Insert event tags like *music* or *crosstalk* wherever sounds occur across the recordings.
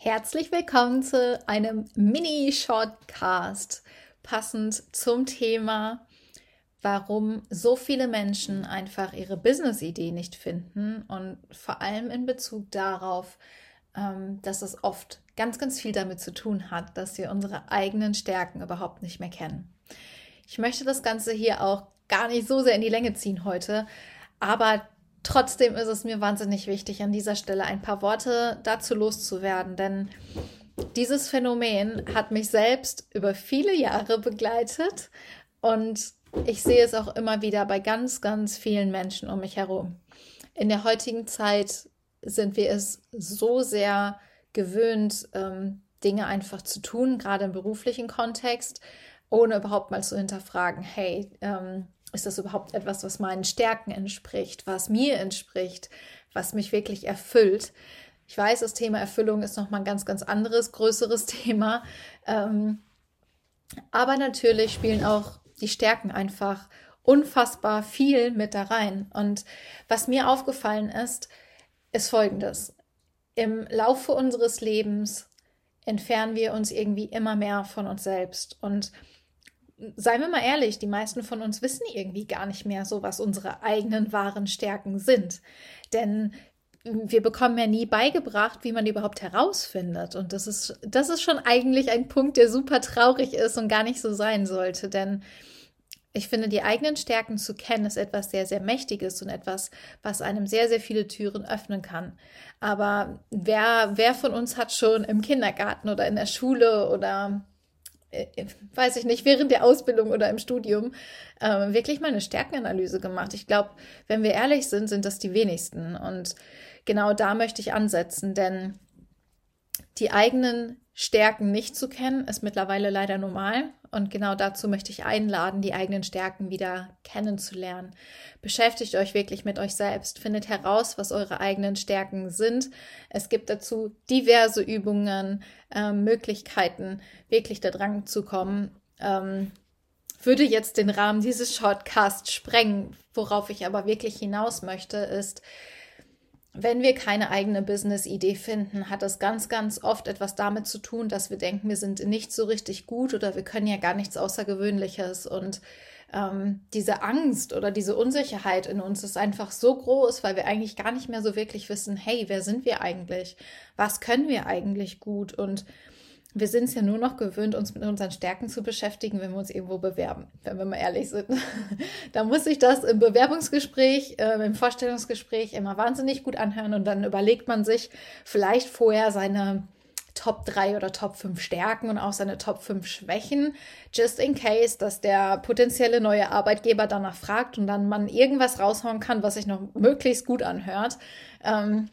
Herzlich willkommen zu einem Mini-Shortcast, passend zum Thema, warum so viele Menschen einfach ihre Business-Idee nicht finden und vor allem in Bezug darauf, ähm, dass es oft ganz, ganz viel damit zu tun hat, dass wir unsere eigenen Stärken überhaupt nicht mehr kennen. Ich möchte das Ganze hier auch gar nicht so sehr in die Länge ziehen heute, aber Trotzdem ist es mir wahnsinnig wichtig, an dieser Stelle ein paar Worte dazu loszuwerden, denn dieses Phänomen hat mich selbst über viele Jahre begleitet und ich sehe es auch immer wieder bei ganz, ganz vielen Menschen um mich herum. In der heutigen Zeit sind wir es so sehr gewöhnt, ähm, Dinge einfach zu tun, gerade im beruflichen Kontext, ohne überhaupt mal zu hinterfragen, hey, ähm, ist das überhaupt etwas, was meinen Stärken entspricht, was mir entspricht, was mich wirklich erfüllt? Ich weiß, das Thema Erfüllung ist nochmal ein ganz, ganz anderes, größeres *laughs* Thema. Ähm, aber natürlich spielen auch die Stärken einfach unfassbar viel mit da rein. Und was mir aufgefallen ist, ist Folgendes. Im Laufe unseres Lebens entfernen wir uns irgendwie immer mehr von uns selbst. Und seien wir mal ehrlich, die meisten von uns wissen irgendwie gar nicht mehr so, was unsere eigenen wahren Stärken sind. Denn wir bekommen ja nie beigebracht, wie man die überhaupt herausfindet. Und das ist, das ist schon eigentlich ein Punkt, der super traurig ist und gar nicht so sein sollte. Denn ich finde, die eigenen Stärken zu kennen, ist etwas sehr, sehr Mächtiges und etwas, was einem sehr, sehr viele Türen öffnen kann. Aber wer, wer von uns hat schon im Kindergarten oder in der Schule oder weiß ich nicht, während der Ausbildung oder im Studium äh, wirklich mal eine Stärkenanalyse gemacht. Ich glaube, wenn wir ehrlich sind, sind das die wenigsten. Und genau da möchte ich ansetzen, denn die eigenen Stärken nicht zu kennen, ist mittlerweile leider normal. Und genau dazu möchte ich einladen, die eigenen Stärken wieder kennenzulernen. Beschäftigt euch wirklich mit euch selbst. Findet heraus, was eure eigenen Stärken sind. Es gibt dazu diverse Übungen, äh, Möglichkeiten, wirklich da dran zu kommen. Ähm, würde jetzt den Rahmen dieses Shortcasts sprengen. Worauf ich aber wirklich hinaus möchte, ist, wenn wir keine eigene Business-Idee finden, hat das ganz, ganz oft etwas damit zu tun, dass wir denken, wir sind nicht so richtig gut oder wir können ja gar nichts Außergewöhnliches. Und ähm, diese Angst oder diese Unsicherheit in uns ist einfach so groß, weil wir eigentlich gar nicht mehr so wirklich wissen, hey, wer sind wir eigentlich? Was können wir eigentlich gut? Und wir sind es ja nur noch gewöhnt, uns mit unseren Stärken zu beschäftigen, wenn wir uns irgendwo bewerben, wenn wir mal ehrlich sind. *laughs* da muss sich das im Bewerbungsgespräch, äh, im Vorstellungsgespräch immer wahnsinnig gut anhören und dann überlegt man sich vielleicht vorher seine Top 3 oder Top 5 Stärken und auch seine Top 5 Schwächen, just in case, dass der potenzielle neue Arbeitgeber danach fragt und dann man irgendwas raushauen kann, was sich noch möglichst gut anhört. Ähm,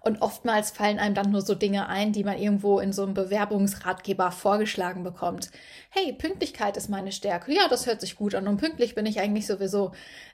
und oftmals fallen einem dann nur so Dinge ein, die man irgendwo in so einem Bewerbungsratgeber vorgeschlagen bekommt. Hey, Pünktlichkeit ist meine Stärke. Ja, das hört sich gut an und pünktlich bin ich eigentlich sowieso.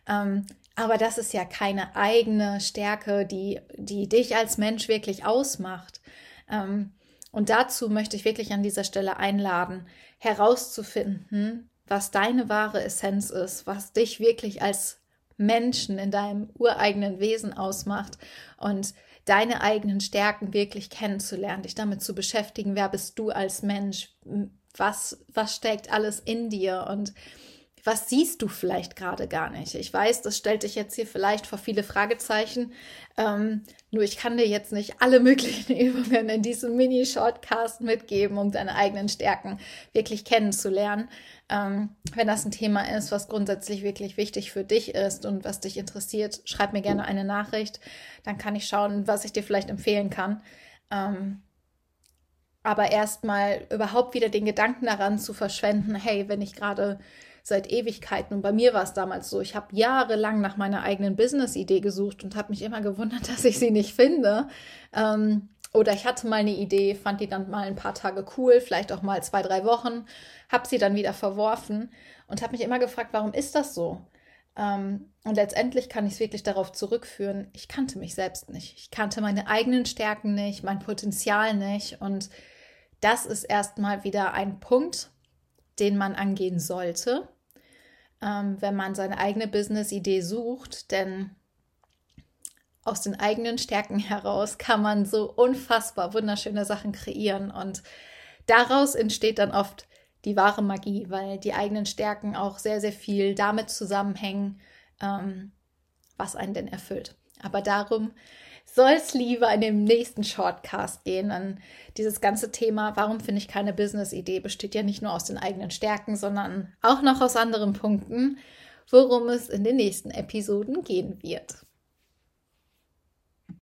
Ähm, aber das ist ja keine eigene Stärke, die, die dich als Mensch wirklich ausmacht. Ähm, und dazu möchte ich wirklich an dieser Stelle einladen, herauszufinden, was deine wahre Essenz ist, was dich wirklich als Menschen in deinem ureigenen Wesen ausmacht und deine eigenen Stärken wirklich kennenzulernen, dich damit zu beschäftigen, wer bist du als Mensch, was, was steckt alles in dir? Und was siehst du vielleicht gerade gar nicht? Ich weiß, das stellt dich jetzt hier vielleicht vor viele Fragezeichen. Ähm, nur ich kann dir jetzt nicht alle *laughs* möglichen Übungen in diesem Mini-Shortcast mitgeben, um deine eigenen Stärken wirklich kennenzulernen. Ähm, wenn das ein Thema ist, was grundsätzlich wirklich wichtig für dich ist und was dich interessiert, schreib mir gerne eine Nachricht. Dann kann ich schauen, was ich dir vielleicht empfehlen kann. Ähm, aber erstmal überhaupt wieder den Gedanken daran zu verschwenden, hey, wenn ich gerade seit Ewigkeiten. Und bei mir war es damals so, ich habe jahrelang nach meiner eigenen Business-Idee gesucht und habe mich immer gewundert, *laughs* dass ich sie nicht finde. Ähm, oder ich hatte mal eine Idee, fand die dann mal ein paar Tage cool, vielleicht auch mal zwei, drei Wochen, habe sie dann wieder verworfen und habe mich immer gefragt, warum ist das so? Ähm, und letztendlich kann ich es wirklich darauf zurückführen, ich kannte mich selbst nicht. Ich kannte meine eigenen Stärken nicht, mein Potenzial nicht. Und das ist erstmal wieder ein Punkt, den man angehen sollte ähm, wenn man seine eigene Business-Idee sucht, denn aus den eigenen Stärken heraus kann man so unfassbar wunderschöne Sachen kreieren und daraus entsteht dann oft die wahre Magie, weil die eigenen Stärken auch sehr, sehr viel damit zusammenhängen, ähm, was einen denn erfüllt. Aber darum soll es lieber in dem nächsten Shortcast gehen. An dieses ganze Thema, warum finde ich keine Business-Idee, besteht ja nicht nur aus den eigenen Stärken, sondern auch noch aus anderen Punkten, worum es in den nächsten Episoden gehen wird.